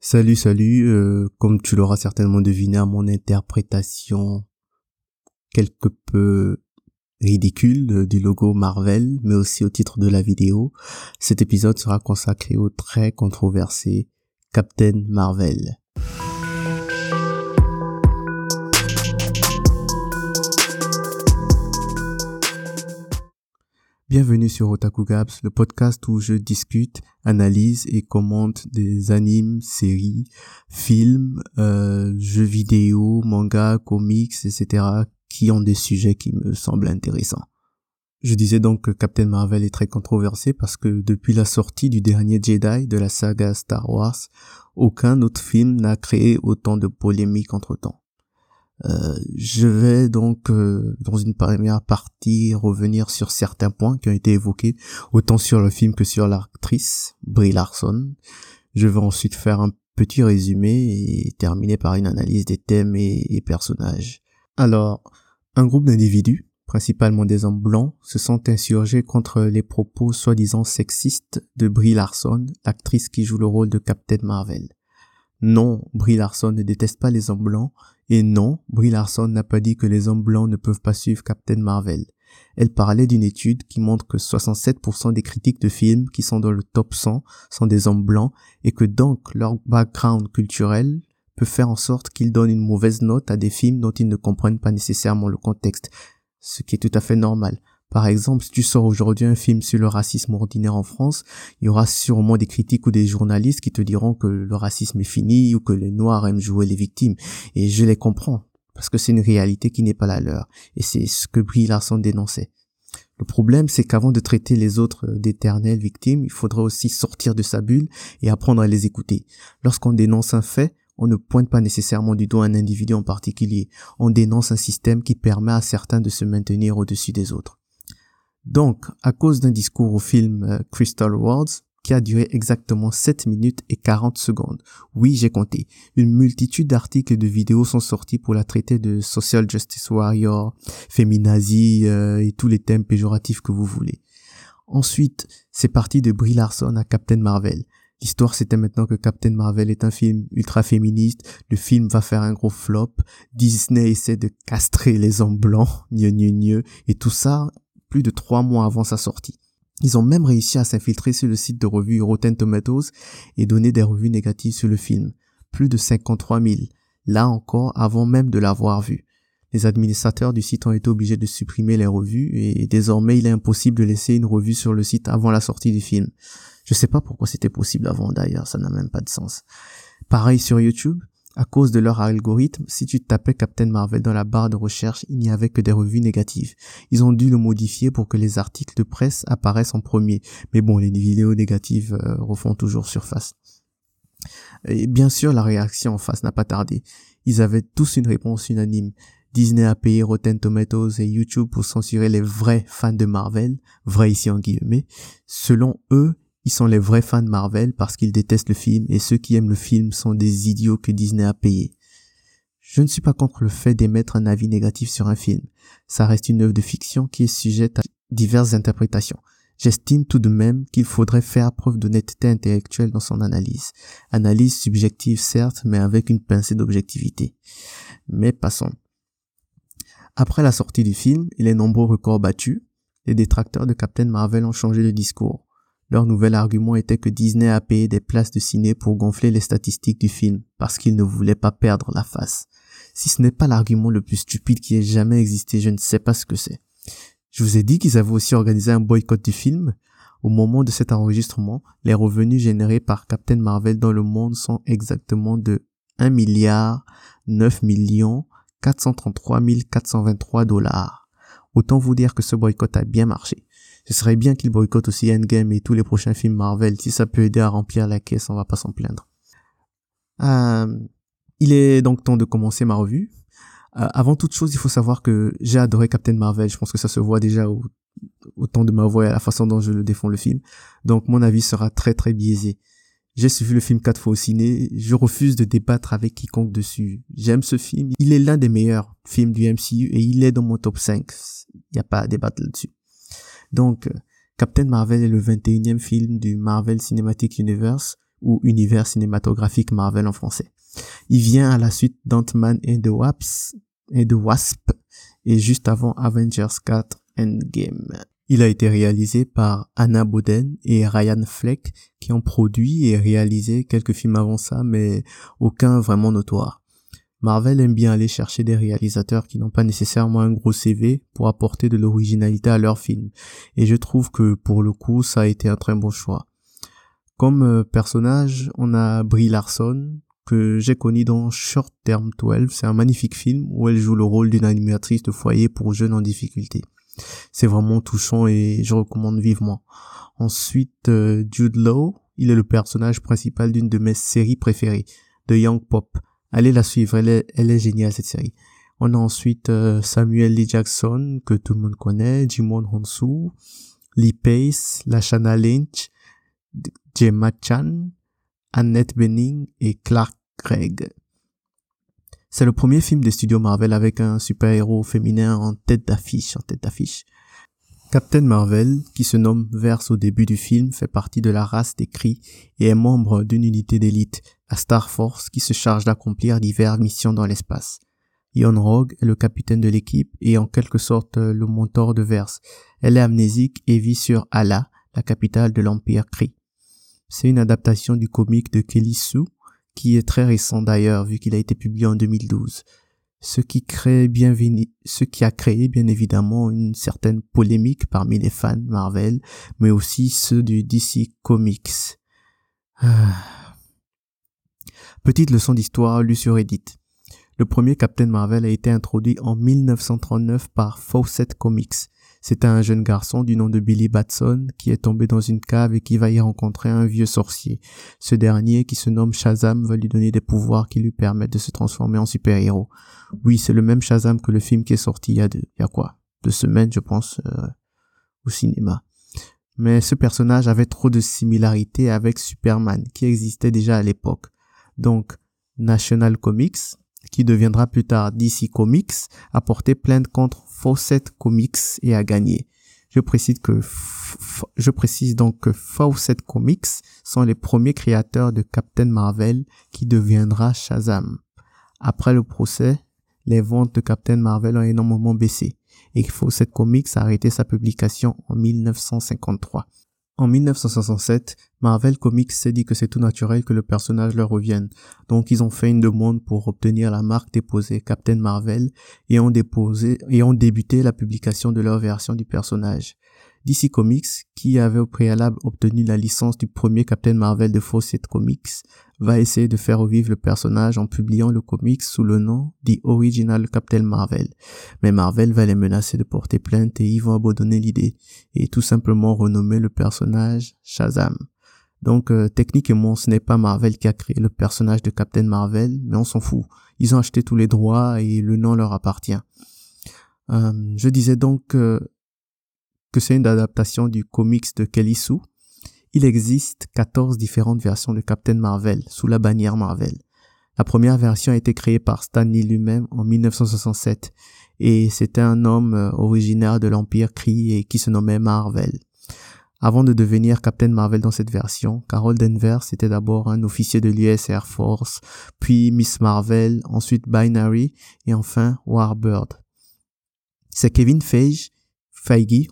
Salut, salut, euh, comme tu l'auras certainement deviné à mon interprétation quelque peu ridicule du logo Marvel, mais aussi au titre de la vidéo, cet épisode sera consacré au très controversé Captain Marvel. Bienvenue sur Otaku Gaps, le podcast où je discute, analyse et commente des animes, séries, films, euh, jeux vidéo, mangas, comics, etc. qui ont des sujets qui me semblent intéressants. Je disais donc que Captain Marvel est très controversé parce que depuis la sortie du dernier Jedi de la saga Star Wars, aucun autre film n'a créé autant de polémiques entre temps. Euh, je vais donc euh, dans une première partie revenir sur certains points qui ont été évoqués autant sur le film que sur l'actrice Brie Larson. Je vais ensuite faire un petit résumé et terminer par une analyse des thèmes et, personnages. Alors, un groupe d'individus, principalement des hommes blancs, se sont insurgés contre les propos soi-disant sexistes de Brie Larson, l'actrice qui joue le rôle de Captain Marvel. Non, Brie Larson ne déteste pas les hommes blancs, et non, Brie Larson n'a pas dit que les hommes blancs ne peuvent pas suivre Captain Marvel. Elle parlait d'une étude qui montre que 67% des critiques de films qui sont dans le top 100 sont des hommes blancs et que donc leur background culturel peut faire en sorte qu'ils donnent une mauvaise note à des films dont ils ne comprennent pas nécessairement le contexte, ce qui est tout à fait normal. Par exemple, si tu sors aujourd'hui un film sur le racisme ordinaire en France, il y aura sûrement des critiques ou des journalistes qui te diront que le racisme est fini ou que les Noirs aiment jouer les victimes. Et je les comprends, parce que c'est une réalité qui n'est pas la leur. Et c'est ce que Brie Larson dénonçait. Le problème, c'est qu'avant de traiter les autres d'éternelles victimes, il faudrait aussi sortir de sa bulle et apprendre à les écouter. Lorsqu'on dénonce un fait, on ne pointe pas nécessairement du doigt un individu en particulier. On dénonce un système qui permet à certains de se maintenir au-dessus des autres. Donc, à cause d'un discours au film euh, Crystal Worlds, qui a duré exactement 7 minutes et 40 secondes. Oui, j'ai compté. Une multitude d'articles et de vidéos sont sortis pour la traiter de social justice warrior, féminazie euh, et tous les thèmes péjoratifs que vous voulez. Ensuite, c'est parti de Brie Larson à Captain Marvel. L'histoire c'était maintenant que Captain Marvel est un film ultra féministe, le film va faire un gros flop, Disney essaie de castrer les hommes blancs, gneu gneu gneu, et tout ça plus de trois mois avant sa sortie. Ils ont même réussi à s'infiltrer sur le site de revue Rotten Tomatoes et donner des revues négatives sur le film. Plus de 53 000. Là encore, avant même de l'avoir vu. Les administrateurs du site ont été obligés de supprimer les revues et désormais il est impossible de laisser une revue sur le site avant la sortie du film. Je sais pas pourquoi c'était possible avant d'ailleurs, ça n'a même pas de sens. Pareil sur YouTube, à cause de leur algorithme, si tu tapais Captain Marvel dans la barre de recherche, il n'y avait que des revues négatives. Ils ont dû le modifier pour que les articles de presse apparaissent en premier. Mais bon, les vidéos négatives euh, refont toujours surface. Et bien sûr, la réaction en face n'a pas tardé. Ils avaient tous une réponse unanime. Disney a payé Rotten Tomatoes et YouTube pour censurer les vrais fans de Marvel, vrais ici en guillemets. Selon eux, ils sont les vrais fans de Marvel parce qu'ils détestent le film et ceux qui aiment le film sont des idiots que Disney a payés. Je ne suis pas contre le fait d'émettre un avis négatif sur un film. Ça reste une œuvre de fiction qui est sujette à diverses interprétations. J'estime tout de même qu'il faudrait faire preuve d'honnêteté intellectuelle dans son analyse. Analyse subjective certes, mais avec une pincée d'objectivité. Mais passons. Après la sortie du film et les nombreux records battus, les détracteurs de Captain Marvel ont changé de discours. Leur nouvel argument était que Disney a payé des places de ciné pour gonfler les statistiques du film, parce qu'ils ne voulaient pas perdre la face. Si ce n'est pas l'argument le plus stupide qui ait jamais existé, je ne sais pas ce que c'est. Je vous ai dit qu'ils avaient aussi organisé un boycott du film. Au moment de cet enregistrement, les revenus générés par Captain Marvel dans le monde sont exactement de 1 milliard 9 millions 433 423 dollars. Autant vous dire que ce boycott a bien marché. Ce serait bien qu'il boycotte aussi Endgame et tous les prochains films Marvel. Si ça peut aider à remplir la caisse, on va pas s'en plaindre. Euh, il est donc temps de commencer ma revue. Euh, avant toute chose, il faut savoir que j'ai adoré Captain Marvel. Je pense que ça se voit déjà au, temps de ma voix et à la façon dont je le défends le film. Donc mon avis sera très très biaisé. J'ai suivi le film quatre fois au ciné. Je refuse de débattre avec quiconque dessus. J'aime ce film. Il est l'un des meilleurs films du MCU et il est dans mon top 5. Il n'y a pas à débattre là-dessus. Donc, Captain Marvel est le 21e film du Marvel Cinematic Universe, ou Univers cinématographique Marvel en français. Il vient à la suite d'Ant-Man et Wasp, et de Wasp, et juste avant Avengers 4 Endgame. Il a été réalisé par Anna Boden et Ryan Fleck qui ont produit et réalisé quelques films avant ça, mais aucun vraiment notoire. Marvel aime bien aller chercher des réalisateurs qui n'ont pas nécessairement un gros CV pour apporter de l'originalité à leurs films. Et je trouve que pour le coup, ça a été un très bon choix. Comme euh, personnage, on a Brie Larson, que j'ai connu dans Short Term 12. C'est un magnifique film où elle joue le rôle d'une animatrice de foyer pour jeunes en difficulté. C'est vraiment touchant et je recommande vivement. Ensuite, euh, Jude Law, il est le personnage principal d'une de mes séries préférées, The Young Pop. Allez la suivre, elle est, elle est géniale cette série. On a ensuite euh, Samuel Lee Jackson, que tout le monde connaît, Jimon Honsu, Lee Pace, Lashana Lynch, Gemma Chan, Annette Bening et Clark Gregg. C'est le premier film de studio Marvel avec un super-héros féminin en tête d'affiche, en tête d'affiche. Captain Marvel, qui se nomme Verse au début du film, fait partie de la race des Kree et est membre d'une unité d'élite, la Star Force, qui se charge d'accomplir diverses missions dans l'espace. Ion Rogue est le capitaine de l'équipe et en quelque sorte le mentor de Verse. Elle est amnésique et vit sur Ala, la capitale de l'Empire Kree. C'est une adaptation du comic de Kelly Sue, qui est très récent d'ailleurs vu qu'il a été publié en 2012. Ce qui crée bien, ce qui a créé bien évidemment une certaine polémique parmi les fans Marvel, mais aussi ceux du DC Comics. Ah. Petite leçon d'histoire lue sur Reddit. Le premier Captain Marvel a été introduit en 1939 par Fawcett Comics. C'est un jeune garçon du nom de Billy Batson qui est tombé dans une cave et qui va y rencontrer un vieux sorcier. Ce dernier, qui se nomme Shazam, va lui donner des pouvoirs qui lui permettent de se transformer en super-héros. Oui, c'est le même Shazam que le film qui est sorti il y a, deux, il y a quoi? Deux semaines, je pense, euh, au cinéma. Mais ce personnage avait trop de similarités avec Superman, qui existait déjà à l'époque. Donc, National Comics, qui deviendra plus tard DC Comics, a porté plainte contre Fawcett Comics et a gagné. Je précise donc que Fawcett Comics sont les premiers créateurs de Captain Marvel qui deviendra Shazam. Après le procès, les ventes de Captain Marvel ont énormément baissé et Fawcett Comics a arrêté sa publication en 1953. En 1967, Marvel Comics s'est dit que c'est tout naturel que le personnage leur revienne. Donc ils ont fait une demande pour obtenir la marque déposée Captain Marvel et ont déposé et ont débuté la publication de leur version du personnage. DC Comics, qui avait au préalable obtenu la licence du premier Captain Marvel de Fawcett Comics, va essayer de faire revivre le personnage en publiant le comics sous le nom The Original Captain Marvel. Mais Marvel va les menacer de porter plainte et ils vont abandonner l'idée et tout simplement renommer le personnage Shazam. Donc euh, techniquement, ce n'est pas Marvel qui a créé le personnage de Captain Marvel, mais on s'en fout. Ils ont acheté tous les droits et le nom leur appartient. Euh, je disais donc que c'est une adaptation du comics de Kelly Sue. Il existe 14 différentes versions de Captain Marvel sous la bannière Marvel. La première version a été créée par Stan Lee lui-même en 1967 et c'était un homme euh, originaire de l'Empire Kree et qui se nommait Marvel. Avant de devenir Captain Marvel dans cette version, Carol Danvers était d'abord un officier de l'US Air Force, puis Miss Marvel, ensuite Binary et enfin Warbird. C'est Kevin Feige, Feige,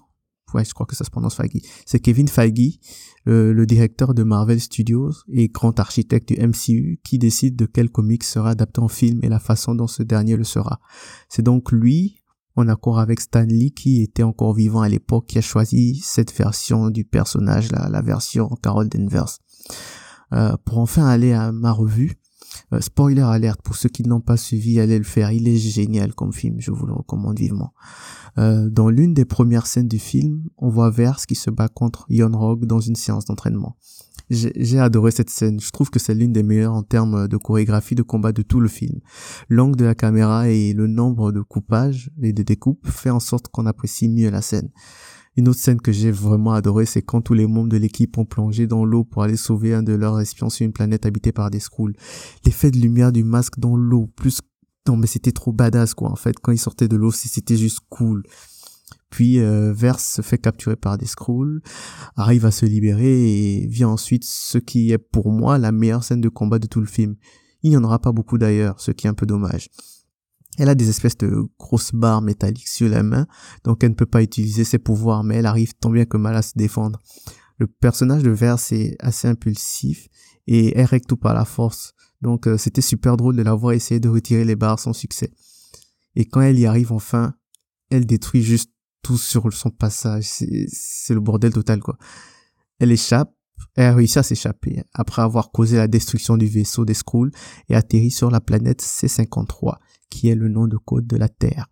ouais, je crois que ça se prononce Feige. C'est Kevin Feige, le, directeur de Marvel Studios et grand architecte du MCU, qui décide de quel comic sera adapté en film et la façon dont ce dernier le sera. C'est donc lui, en accord avec Stan Lee, qui était encore vivant à l'époque, qui a choisi cette version du personnage, la, la version Carol Danvers. Euh, pour enfin aller à ma revue, euh, spoiler alerte pour ceux qui n'ont pas suivi, allez le faire. Il est génial comme film, je vous le recommande vivement. Euh, dans l'une des premières scènes du film, on voit Verse qui se bat contre Ion Rogue dans une séance d'entraînement. J'ai adoré cette scène. Je trouve que c'est l'une des meilleures en termes de chorégraphie de combat de tout le film. L'angle de la caméra et le nombre de coupages et de découpes fait en sorte qu'on apprécie mieux la scène. Une autre scène que j'ai vraiment adoré, c'est quand tous les membres de l'équipe ont plongé dans l'eau pour aller sauver un de leurs espions sur une planète habitée par des Skrulls. L'effet de lumière du masque dans l'eau, plus non mais c'était trop badass quoi en fait quand ils sortaient de l'eau c'était juste cool Puis euh, Verse se fait capturer par des Skrulls, arrive à se libérer et vient ensuite ce qui est pour moi la meilleure scène de combat de tout le film. Il n'y en aura pas beaucoup d'ailleurs, ce qui est un peu dommage. Elle a des espèces de grosses barres métalliques sur la main, donc elle ne peut pas utiliser ses pouvoirs, mais elle arrive tant bien que mal à se défendre. Le personnage de Verse est assez impulsif et elle règle tout par la force. Donc euh, c'était super drôle de la voir essayer de retirer les barres sans succès. Et quand elle y arrive enfin, elle détruit juste tout sur son passage. C'est le bordel total quoi. Elle échappe, a réussi à s'échapper après avoir causé la destruction du vaisseau des Skrulls et atterrit sur la planète C53, qui est le nom de code de la Terre.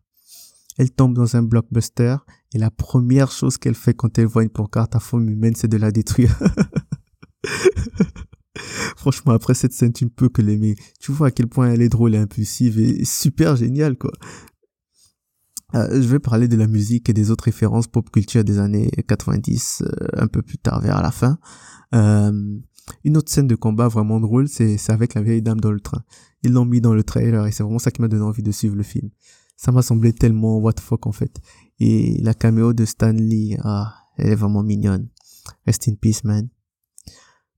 Elle tombe dans un blockbuster et la première chose qu'elle fait quand elle voit une pancarte à forme humaine, c'est de la détruire. Franchement, après cette scène, tu ne peux que l'aimer. Tu vois à quel point elle est drôle et impulsive et super géniale, quoi. Euh, je vais parler de la musique et des autres références pop culture des années 90, euh, un peu plus tard, vers la fin. Euh, une autre scène de combat vraiment drôle, c'est avec la vieille dame dans le train. Ils l'ont mis dans le trailer et c'est vraiment ça qui m'a donné envie de suivre le film. Ça m'a semblé tellement what the fuck en fait. Et la caméo de Stanley, ah, elle est vraiment mignonne. Rest in peace, man.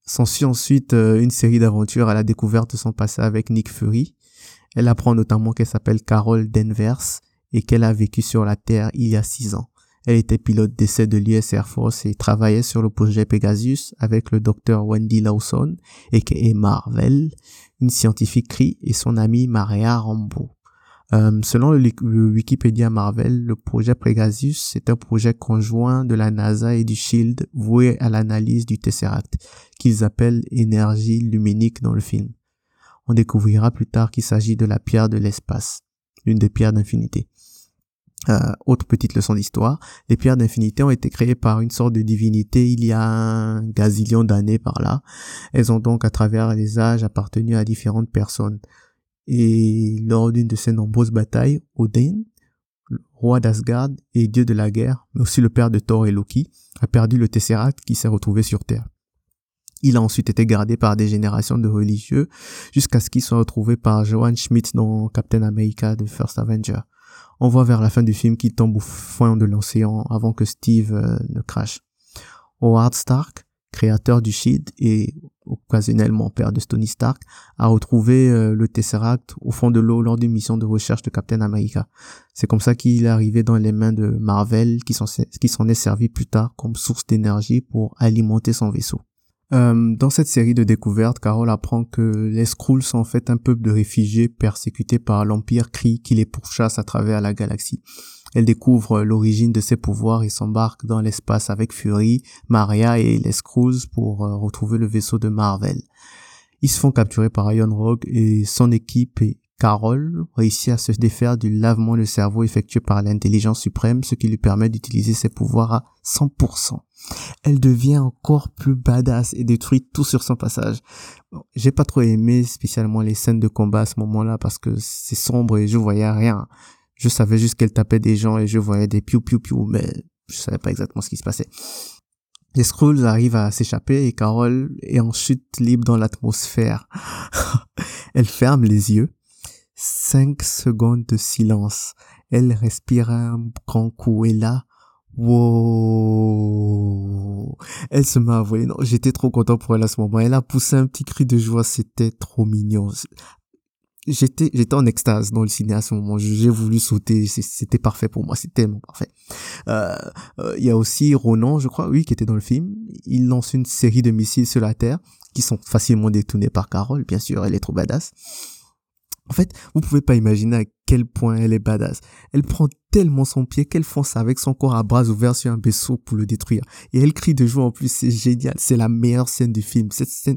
S'ensuit ensuite euh, une série d'aventures à la découverte de son passé avec Nick Fury. Elle apprend notamment qu'elle s'appelle Carol Danvers et qu'elle a vécu sur la Terre il y a six ans. Elle était pilote d'essai de l'US Air Force et travaillait sur le projet Pegasus avec le docteur Wendy Lawson et Marvel, une scientifique CRI et son amie Maria Rambo. Euh, selon le, Wikipédia Marvel, le projet Pegasus est un projet conjoint de la NASA et du SHIELD voué à l'analyse du Tesseract, qu'ils appellent énergie luminique dans le film. On découvrira plus tard qu'il s'agit de la pierre de l'espace, une des pierres d'infinité. Euh, autre petite leçon d'histoire, les pierres d'infinité ont été créées par une sorte de divinité il y a un gazillion d'années par là. Elles ont donc à travers les âges appartenu à différentes personnes. Et lors d'une de ces nombreuses batailles, Odin, roi d'Asgard et dieu de la guerre, mais aussi le père de Thor et Loki, a perdu le Tesseract qui s'est retrouvé sur Terre. Il a ensuite été gardé par des générations de religieux jusqu'à ce qu'il soit retrouvé par Johan Schmidt dans Captain America de First Avenger. On voit vers la fin du film qu'il tombe au fond de l'océan avant que Steve euh, ne crache. Howard Stark, créateur du Shield et occasionnellement père de Tony Stark, a retrouvé euh, le Tesseract au fond de l'eau lors d'une mission de recherche de Captain America. C'est comme ça qu'il est arrivé dans les mains de Marvel, qui s'en est servi plus tard comme source d'énergie pour alimenter son vaisseau. Euh, dans cette série de découvertes, Carol apprend que les Skrulls sont en fait un peuple de réfugiés persécutés par l'Empire Kree qui les pourchasse à travers la galaxie. Elle découvre l'origine de ses pouvoirs et s'embarque dans l'espace avec Fury, Maria et les Skrulls pour euh, retrouver le vaisseau de Marvel. Ils se font capturer par Iron Rogue et son équipe et Carol réussit à se défaire du lavement de cerveau effectué par l'intelligence suprême, ce qui lui permet d'utiliser ses pouvoirs à 100%. Elle devient encore plus badass et détruit tout sur son passage. J'ai pas trop aimé spécialement les scènes de combat à ce moment-là parce que c'est sombre et je voyais rien. Je savais juste qu'elle tapait des gens et je voyais des piou piou piou, mais je savais pas exactement ce qui se passait. Les Skrulls arrivent à s'échapper et Carol est en chute libre dans l'atmosphère. Elle ferme les yeux. Cinq secondes de silence. Elle respire un grand coup et là, wow, elle se met à. Non, j'étais trop content pour elle à ce moment. Elle a poussé un petit cri de joie. C'était trop mignon. J'étais j'étais en extase dans le ciné à ce moment. J'ai voulu sauter. C'était parfait pour moi. C'est tellement parfait. Euh, euh, il y a aussi Ronan je crois oui qui était dans le film. Il lance une série de missiles sur la terre qui sont facilement détournés par Carole bien sûr. Elle est trop badass en fait, vous pouvez pas imaginer à quel point elle est badass. Elle prend tellement son pied qu'elle fonce avec son corps à bras ouverts sur un vaisseau pour le détruire. Et elle crie de joie en plus, c'est génial. C'est la meilleure scène du film. Cette scène,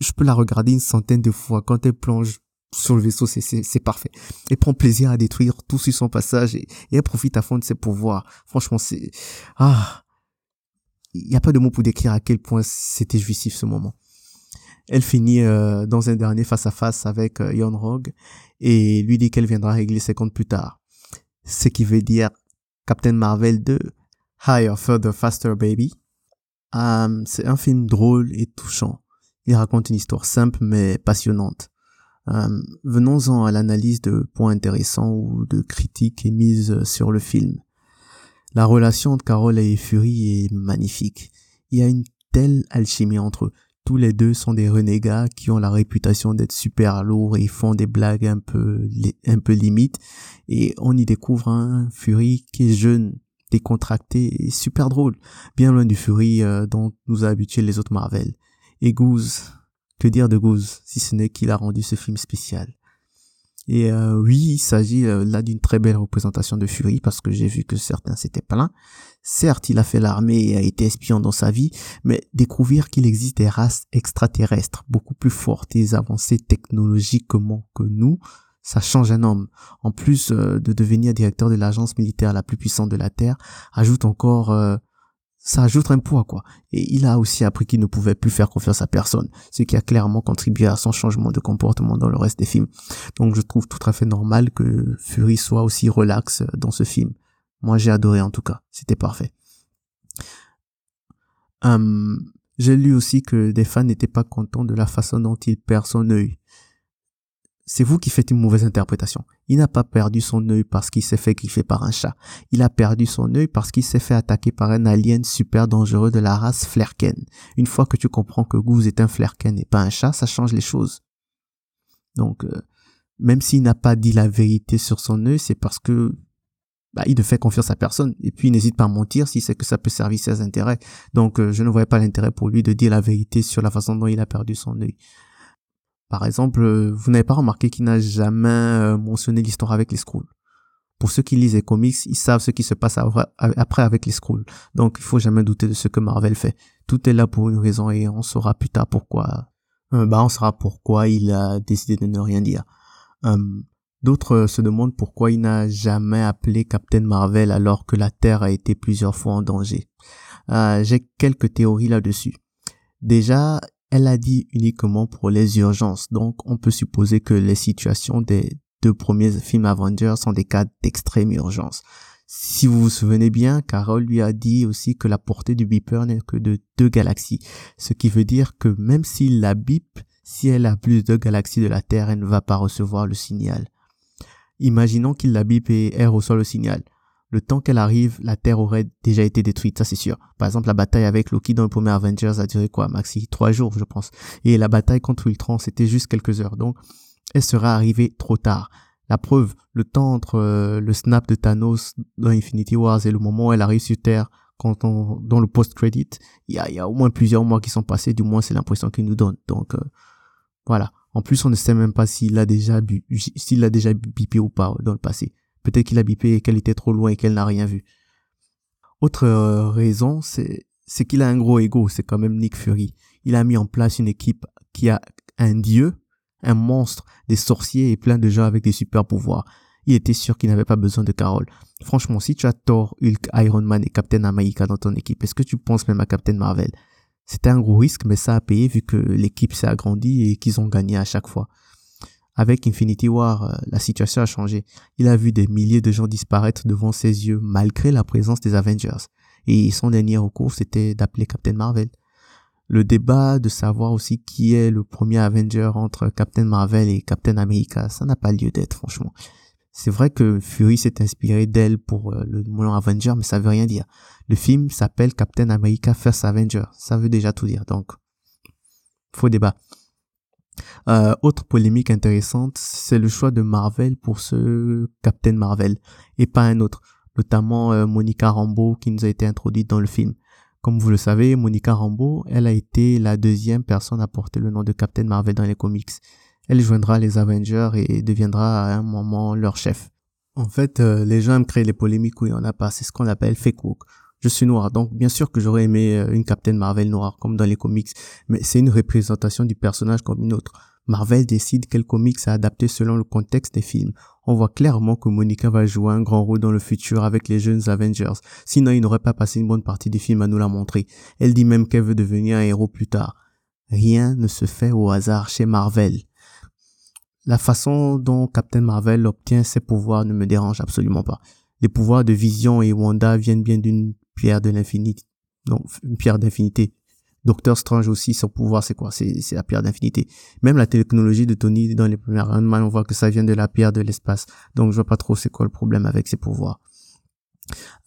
je peux la regarder une centaine de fois. Quand elle plonge sur le vaisseau, c'est parfait. Et prend plaisir à détruire tout sur son passage et, et elle profite à fond de ses pouvoirs. Franchement, c'est... Ah Il n'y a pas de mots pour décrire à quel point c'était jouissif ce moment. Elle finit euh, dans un dernier face-à-face avec euh, Rogue et lui dit qu'elle viendra régler ses comptes plus tard. Ce qui veut dire Captain Marvel 2, Higher, Further, Faster Baby. Euh, c'est un film drôle et touchant. Il raconte une histoire simple mais passionnante. Euh, venons-en à l'analyse de points intéressants ou de critiques émises sur le film. La relation entre Carol et Fury est magnifique. Il y a une telle alchimie entre eux. Tous les deux sont des renégats qui ont la réputation d'être super lourds et font des blagues un peu, un peu limites. Et on y découvre un Fury qui est jeune, décontracté et super drôle. Bien loin du Fury euh, dont nous a habitués les autres Marvel. Et Goose, que dire de Goose, si ce n'est qu'il a rendu ce film spécial? Et euh, oui, il s'agit euh, là d'une très belle représentation de Fury parce que j'ai vu que certains s'étaient plaints. Certes, il a fait l'armée et a été espion dans sa vie, mais découvrir qu'il existe des races extraterrestres beaucoup plus fortes et avancées technologiquement que nous, ça change un homme. En plus euh, de devenir directeur de l'agence militaire la plus puissante de la Terre, ajoute encore ça ajoute un poids, quoi. Et il a aussi appris qu'il ne pouvait plus faire confiance à personne, ce qui a clairement contribué à son changement de comportement dans le reste des films. Donc je trouve tout à fait normal que Fury soit aussi relax dans ce film. Moi j'ai adoré en tout cas, c'était parfait. Hum, j'ai lu aussi que des fans n'étaient pas contents de la façon dont il perd son œil c'est vous qui faites une mauvaise interprétation. Il n'a pas perdu son œil parce qu'il s'est fait griffer par un chat. Il a perdu son œil parce qu'il s'est fait attaquer par un alien super dangereux de la race Flerken. Une fois que tu comprends que Goose est un Flerken et pas un chat, ça change les choses. Donc, euh, même s'il n'a pas dit la vérité sur son œil, c'est parce que bah, il ne fait confiance à personne. Et puis, il n'hésite pas à mentir si c'est que ça peut servir ses intérêts. Donc, euh, je ne voyais pas l'intérêt pour lui de dire la vérité sur la façon dont il a perdu son œil. Par exemple, euh, vous n'avez pas remarqué qu'il n'a jamais euh, mentionné l'histoire avec les Skrulls. Pour ceux qui lisent les comics, ils savent ce qui se passe après avec les Skrulls. Donc, il faut jamais douter de ce que Marvel fait. Tout est là pour une raison et on saura plus tard pourquoi. Euh, bah, on saura pourquoi il a décidé de ne rien dire. D'autres se demandent pourquoi il n'a jamais appelé Captain Marvel alors que la Terre a été plusieurs fois en danger. J'ai quelques théories là-dessus. Déjà, elle a dit uniquement pour les urgences, donc on peut supposer que les situations des deux premiers films Avengers sont des cas d'extrême urgence. Si vous vous souvenez bien, Carol lui a dit aussi que la portée du beeper n'est que de deux galaxies, ce qui veut dire que même s'il la bip, si elle a plus de galaxies de la Terre, elle ne va pas recevoir le signal. Imaginons qu'il la bip et elle reçoit le signal le temps qu'elle arrive, la Terre aurait déjà été détruite, ça c'est sûr. Par exemple, la bataille avec Loki dans le premier Avengers a duré quoi, maxi trois jours, je pense. Et la bataille contre Ultron, c'était juste quelques heures. Donc, elle sera arrivée trop tard. La preuve, le temps entre euh, le snap de Thanos dans Infinity Wars et le moment où elle arrive sur Terre, quand on, dans le post-credit, il y a, y a, au moins plusieurs mois qui sont passés, du moins c'est l'impression qu'il nous donne. Donc, euh, voilà. En plus, on ne sait même pas s'il a déjà, s'il a déjà bipé ou pas dans le passé. Peut-être qu'il a bipé et qu'elle était trop loin et qu'elle n'a rien vu. Autre euh, raison, c'est qu'il a un gros ego, c'est quand même Nick Fury. Il a mis en place une équipe qui a un dieu, un monstre, des sorciers et plein de gens avec des super pouvoirs. Il était sûr qu'il n'avait pas besoin de Carol. Franchement, si tu as Thor, Hulk, Iron Man et Captain America dans ton équipe, est-ce que tu penses même à Captain Marvel? C'était un gros risque, mais ça a payé vu que l'équipe s'est agrandie et qu'ils ont gagné à chaque fois. Avec Infinity War, euh, la situation a changé. Il a vu des milliers de gens disparaître devant ses yeux malgré la présence des Avengers. Et son dernier recours, c'était d'appeler Captain Marvel. Le débat de savoir aussi qui est le premier Avenger entre Captain Marvel et Captain America, ça n'a pas lieu d'être, franchement. C'est vrai que Fury s'est inspiré d'elle pour euh, le nom Avenger, mais ça veut rien dire. Le film s'appelle Captain America First Avenger. Ça veut déjà tout dire, donc. Faux débat. Euh, autre polémique intéressante, c'est le choix de Marvel pour ce Captain Marvel et pas un autre, notamment euh, Monica Rambeau qui nous a été introduite dans le film. Comme vous le savez, Monica Rambeau, elle a été la deuxième personne à porter le nom de Captain Marvel dans les comics. Elle joindra les Avengers et deviendra à un moment leur chef. En fait, euh, les gens aiment créer les polémiques où il n'y en a pas. C'est ce qu'on appelle fake woke je suis noir. Donc, bien sûr que j'aurais aimé euh, une Captain Marvel noire, comme dans les comics. Mais c'est une représentation du personnage comme une autre. Marvel décide quel comics à adapter selon le contexte des films. On voit clairement que Monica va jouer un grand rôle dans le futur avec les jeunes Avengers. Sinon, il n'aurait pas passé une bonne partie du film à nous la montrer. Elle dit même qu'elle veut devenir un héros plus tard. Rien ne se fait au hasard chez Marvel. La façon dont Captain Marvel obtient ses pouvoirs ne me dérange absolument pas. Les pouvoirs de Vision et Wanda viennent bien d'une pierre de l'infinité. Non, une pierre d'infinité. Docteur Strange aussi, son pouvoir, c'est quoi? C'est la pierre d'infinité. Même la technologie de Tony dans les premières Iron Man, on voit que ça vient de la pierre de l'espace. Donc je vois pas trop c'est quoi le problème avec ses pouvoirs.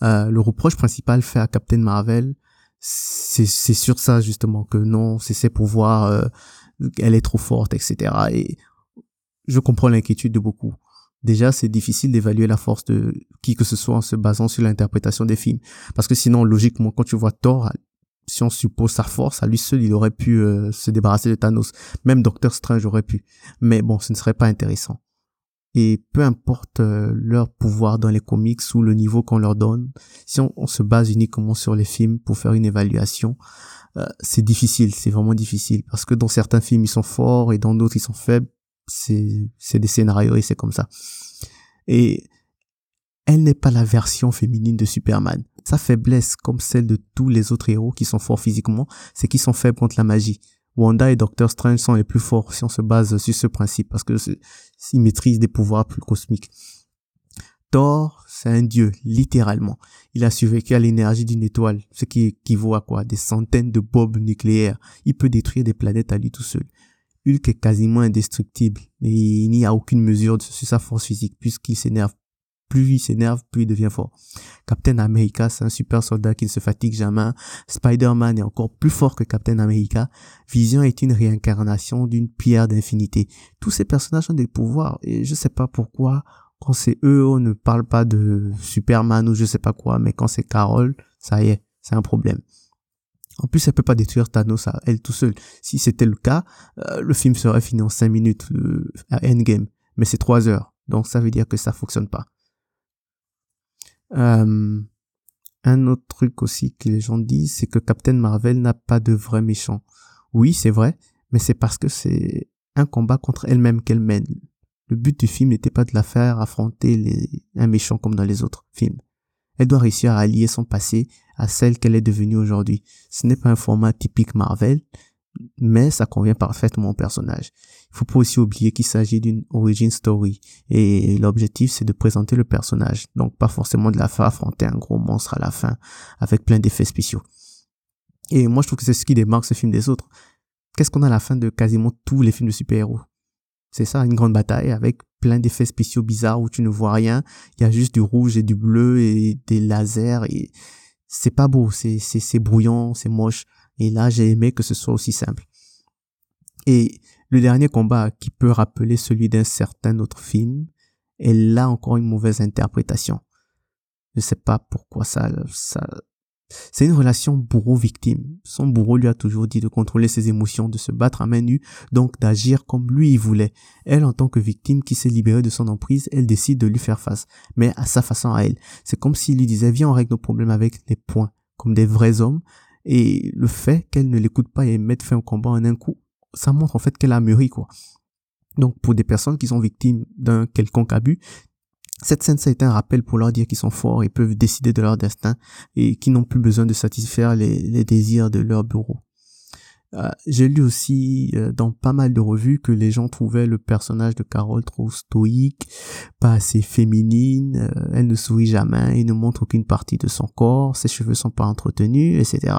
Euh, le reproche principal fait à Captain Marvel, c'est sur ça justement que non, c'est ses pouvoirs, euh, elle est trop forte, etc. Et je comprends l'inquiétude de beaucoup. Déjà, c'est difficile d'évaluer la force de qui que ce soit en se basant sur l'interprétation des films. Parce que sinon, logiquement, quand tu vois Thor, si on suppose sa force, à lui seul, il aurait pu euh, se débarrasser de Thanos. Même Doctor Strange aurait pu. Mais bon, ce ne serait pas intéressant. Et peu importe euh, leur pouvoir dans les comics ou le niveau qu'on leur donne, si on, se base uniquement sur les films pour faire une évaluation, euh, c'est difficile, c'est vraiment difficile. Parce que dans certains films, ils sont forts et dans d'autres, ils sont faibles. C'est, des scénarios et c'est comme ça. Et elle n'est pas la version féminine de Superman. Sa faiblesse, comme celle de tous les autres héros qui sont forts physiquement, c'est qu'ils sont faibles contre la magie. Wanda et Doctor Strange sont les plus forts si on se base sur ce principe parce que ils maîtrisent des pouvoirs plus cosmiques. Thor, c'est un dieu, littéralement. Il a survécu à l'énergie d'une étoile, ce qui équivaut à quoi? Des centaines de bombes nucléaires. Il peut détruire des planètes à lui tout seul. Hulk est quasiment indestructible et il n'y a aucune mesure sur sa force physique puisqu'il s'énerve plus il s'énerve, plus il devient fort. Captain America, c'est un super soldat qui ne se fatigue jamais. Spider-Man est encore plus fort que Captain America. Vision est une réincarnation d'une pierre d'infinité. Tous ces personnages ont des pouvoirs et je sais pas pourquoi quand c'est eux, on ne parle pas de Superman ou je sais pas quoi, mais quand c'est Carol, ça y est, c'est un problème. En plus, elle peut pas détruire Thanos à elle tout seule. Si c'était le cas, euh, le film serait fini en 5 minutes euh, à Endgame. Mais c'est 3 heures. Donc ça veut dire que ça fonctionne pas. Euh, un autre truc aussi que les gens disent, c'est que Captain Marvel n'a pas de vrai méchant. Oui, c'est vrai, mais c'est parce que c'est un combat contre elle-même qu'elle mène. Le but du film n'était pas de la faire affronter les, un méchant comme dans les autres films. Elle doit réussir à allier son passé à celle qu'elle est devenue aujourd'hui. Ce n'est pas un format typique Marvel, mais ça convient parfaitement au personnage. Il faut pas aussi oublier qu'il s'agit d'une origin story et l'objectif c'est de présenter le personnage, donc pas forcément de la faire affronter un gros monstre à la fin avec plein d'effets spéciaux. Et moi je trouve que c'est ce qui démarque ce film des autres. Qu'est-ce qu'on a à la fin de quasiment tous les films de super-héros? C'est ça, une grande bataille avec plein d'effets spéciaux bizarres où tu ne vois rien, il y a juste du rouge et du bleu et des lasers et c'est pas beau, c'est c'est brouillon, c'est moche. Et là, j'ai aimé que ce soit aussi simple. Et le dernier combat qui peut rappeler celui d'un certain autre film est là encore une mauvaise interprétation. Je sais pas pourquoi ça, ça, c'est une relation bourreau-victime. Son bourreau lui a toujours dit de contrôler ses émotions, de se battre à main nue, donc d'agir comme lui il voulait. Elle, en tant que victime qui s'est libérée de son emprise, elle décide de lui faire face, mais à sa façon à elle. C'est comme s'il lui disait, viens on règle nos problèmes avec les points, comme des vrais hommes, et le fait qu'elle ne l'écoute pas et mette fin au combat en un coup, ça montre en fait qu'elle a mûri, quoi. Donc, pour des personnes qui sont victimes d'un quelconque abus, cette scène, ça a été un rappel pour leur dire qu'ils sont forts et peuvent décider de leur destin et qu'ils n'ont plus besoin de satisfaire les, désirs de leur bureau. Euh, j'ai lu aussi euh, dans pas mal de revues que les gens trouvaient le personnage de Carole trop stoïque, pas assez féminine, euh, elle ne sourit jamais, et ne montre aucune partie de son corps, ses cheveux sont pas entretenus, etc.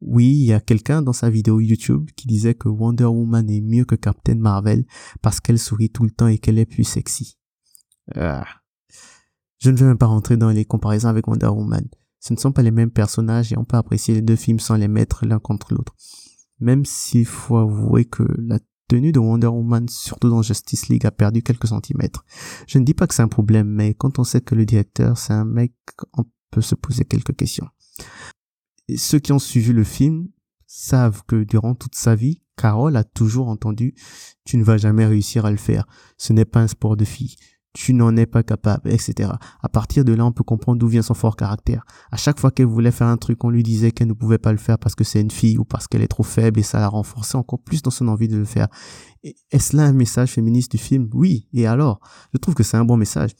Oui, il y a quelqu'un dans sa vidéo YouTube qui disait que Wonder Woman est mieux que Captain Marvel parce qu'elle sourit tout le temps et qu'elle est plus sexy. Je ne vais même pas rentrer dans les comparaisons avec Wonder Woman. Ce ne sont pas les mêmes personnages et on peut apprécier les deux films sans les mettre l'un contre l'autre même s'il faut avouer que la tenue de Wonder Woman, surtout dans Justice League, a perdu quelques centimètres. Je ne dis pas que c'est un problème, mais quand on sait que le directeur, c'est un mec, on peut se poser quelques questions. Ceux qui ont suivi le film savent que durant toute sa vie, Carole a toujours entendu « tu ne vas jamais réussir à le faire, ce n'est pas un sport de fille » tu n'en es pas capable, etc. À partir de là, on peut comprendre d'où vient son fort caractère. À chaque fois qu'elle voulait faire un truc, on lui disait qu'elle ne pouvait pas le faire parce que c'est une fille ou parce qu'elle est trop faible et ça la renforçait encore plus dans son envie de le faire. Est-ce là un message féministe du film? Oui. Et alors? Je trouve que c'est un bon message.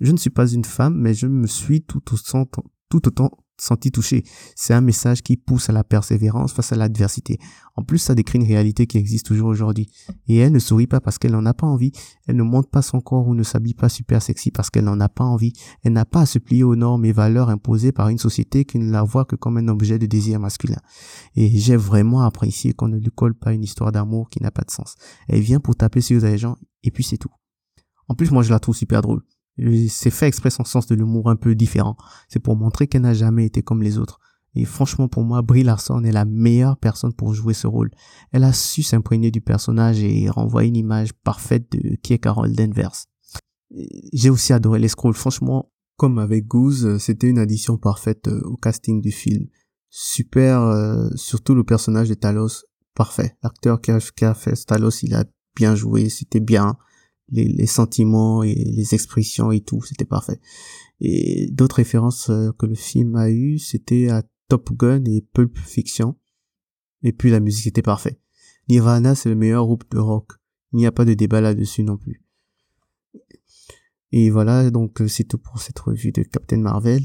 Je ne suis pas une femme, mais je me suis tout autant, tout autant senti touché. C'est un message qui pousse à la persévérance face à l'adversité. En plus, ça décrit une réalité qui existe toujours aujourd'hui. Et elle ne sourit pas parce qu'elle n'en a pas envie. Elle ne monte pas son corps ou ne s'habille pas super sexy parce qu'elle n'en a pas envie. Elle n'a pas à se plier aux normes et valeurs imposées par une société qui ne la voit que comme un objet de désir masculin. Et j'ai vraiment apprécié qu'on ne lui colle pas une histoire d'amour qui n'a pas de sens. Elle vient pour taper sur les gens et puis c'est tout. En plus, moi, je la trouve super drôle. C'est fait exprès son sens de l'humour un peu différent. C'est pour montrer qu'elle n'a jamais été comme les autres. Et franchement, pour moi, Brie Larson est la meilleure personne pour jouer ce rôle. Elle a su s'imprégner du personnage et renvoyer une image parfaite de qui est Carol Danvers. J'ai aussi adoré les scrolls. Franchement, comme avec Goose, c'était une addition parfaite euh, au casting du film. Super, euh, surtout le personnage de Talos, parfait. L'acteur qui a, fait Talos, il a bien joué, c'était bien. Les, les, sentiments et les expressions et tout, c'était parfait. Et d'autres références euh, que le film a eu, c'était à Top Gun et Pulp Fiction. Et puis la musique était parfaite. Nirvana, c'est le meilleur groupe de rock. Il n'y a pas de débat là-dessus non plus. Et voilà, donc c'est tout pour cette revue de Captain Marvel.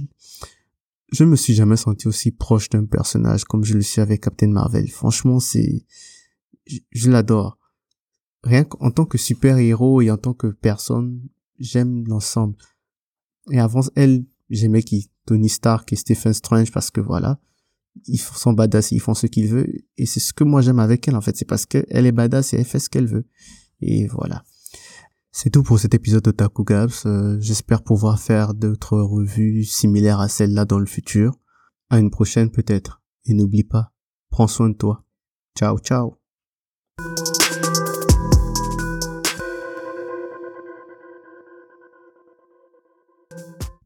Je me suis jamais senti aussi proche d'un personnage comme je le suis avec Captain Marvel. Franchement, c'est, je, l'adore. Rien qu'en tant que super-héros et en tant que personne, j'aime l'ensemble. Et avant elle, j'aimais qui Tony Stark et Stephen Strange parce que voilà, ils sont badass, ils font ce qu'ils veulent et c'est ce que moi j'aime avec elle en fait, c'est parce qu'elle est badass et elle fait ce qu'elle veut. Et voilà. C'est tout pour cet épisode de Taku Gabs. Euh, j'espère pouvoir faire d'autres revues similaires à celle-là dans le futur. À une prochaine peut-être. Et n'oublie pas, prends soin de toi. Ciao ciao.